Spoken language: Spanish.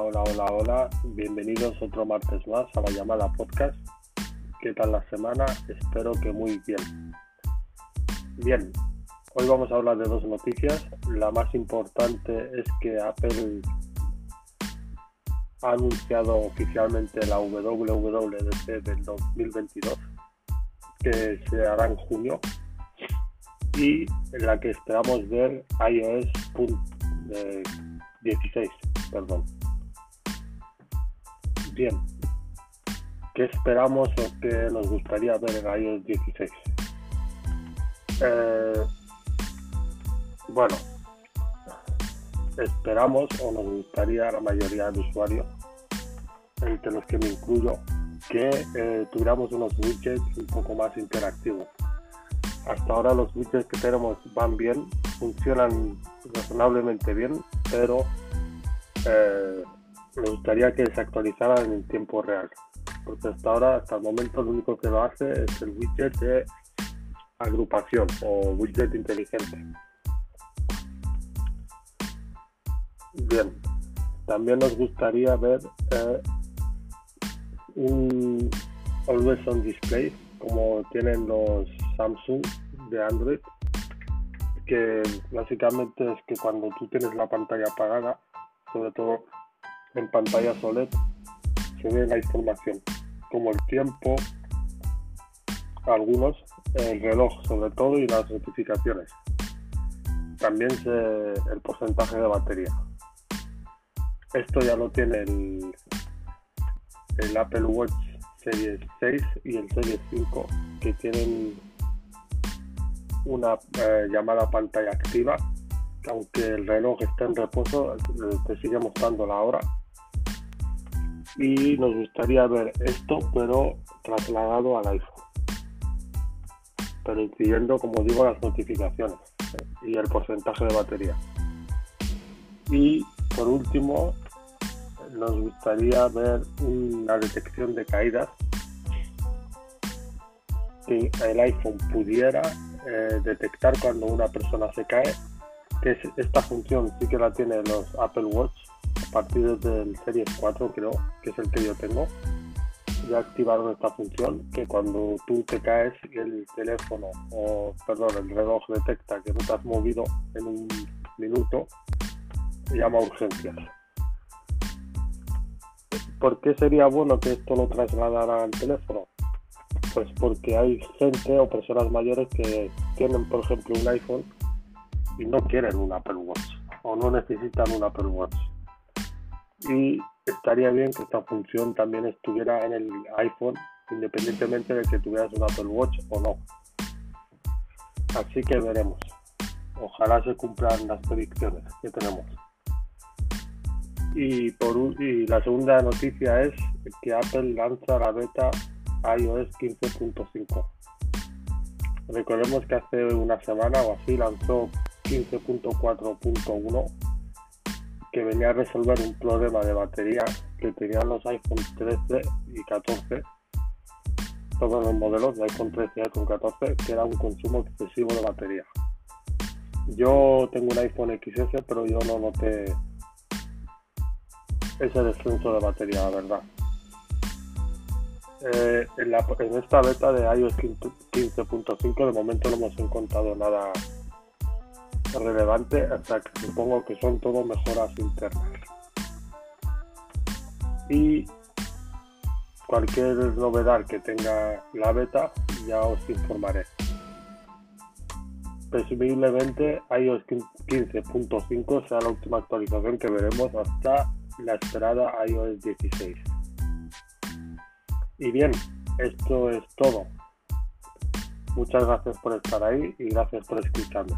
Hola, hola, hola. Bienvenidos otro martes más a la llamada podcast. ¿Qué tal la semana? Espero que muy bien. Bien, hoy vamos a hablar de dos noticias. La más importante es que Apple ha anunciado oficialmente la WWDC del 2022, que se hará en junio, y en la que esperamos ver iOS 16, perdón. ¿Qué esperamos o qué nos gustaría ver en iOS 16? Eh, bueno, esperamos o nos gustaría la mayoría de usuarios, entre los que me incluyo, que eh, tuviéramos unos widgets un poco más interactivos. Hasta ahora los widgets que tenemos van bien, funcionan razonablemente bien, pero eh, me gustaría que se actualizaran en tiempo real. Porque hasta ahora, hasta el momento, lo único que lo hace es el widget de agrupación o widget inteligente. Bien, también nos gustaría ver eh, un Always on Display como tienen los Samsung de Android que básicamente es que cuando tú tienes la pantalla apagada, sobre todo en pantalla OLED, se ve la información, como el tiempo, algunos, el reloj sobre todo y las notificaciones. También el porcentaje de batería. Esto ya lo tiene el, Apple Watch Series 6 y el Series 5 que tienen una eh, llamada pantalla activa, que aunque el reloj está en reposo, te sigue mostrando la hora. Y nos gustaría ver esto, pero trasladado al iPhone. Pero incluyendo, como digo, las notificaciones y el porcentaje de batería. Y por último, nos gustaría ver una detección de caídas que el iPhone pudiera eh, detectar cuando una persona se cae, que es, esta función sí que la tienen los Apple Watch a partir del Series 4 creo, que es el que yo tengo. Ya activaron esta función que cuando tú te caes y el teléfono o perdón el reloj detecta que no te has movido en un minuto, llama urgencias. ¿Por qué sería bueno que esto lo trasladara al teléfono? Pues porque hay gente o personas mayores que tienen, por ejemplo, un iPhone y no quieren un Apple Watch o no necesitan un Apple Watch. Y estaría bien que esta función también estuviera en el iPhone independientemente de que tuvieras un Apple Watch o no. Así que veremos. Ojalá se cumplan las predicciones que tenemos. Y, por, y la segunda noticia es que Apple lanza la beta iOS 15.5. Recordemos que hace una semana o así lanzó 15.4.1 que venía a resolver un problema de batería que tenían los iPhone 13 y 14, todos los modelos de iPhone 13 y iPhone 14, que era un consumo excesivo de batería. Yo tengo un iPhone XS, pero yo no noté ese descenso de batería, la verdad. Eh, en, esta beta de iOS 15.5 de momento no hemos encontrado nada relevante hasta que supongo que son todo mejoras internas y cualquier novedad que tenga la beta ya os informaré presumiblemente iOS 15.5 será la última actualización que veremos hasta la esperada iOS 16 y bien, esto es todo. Muchas gracias por estar ahí y gracias por escucharme.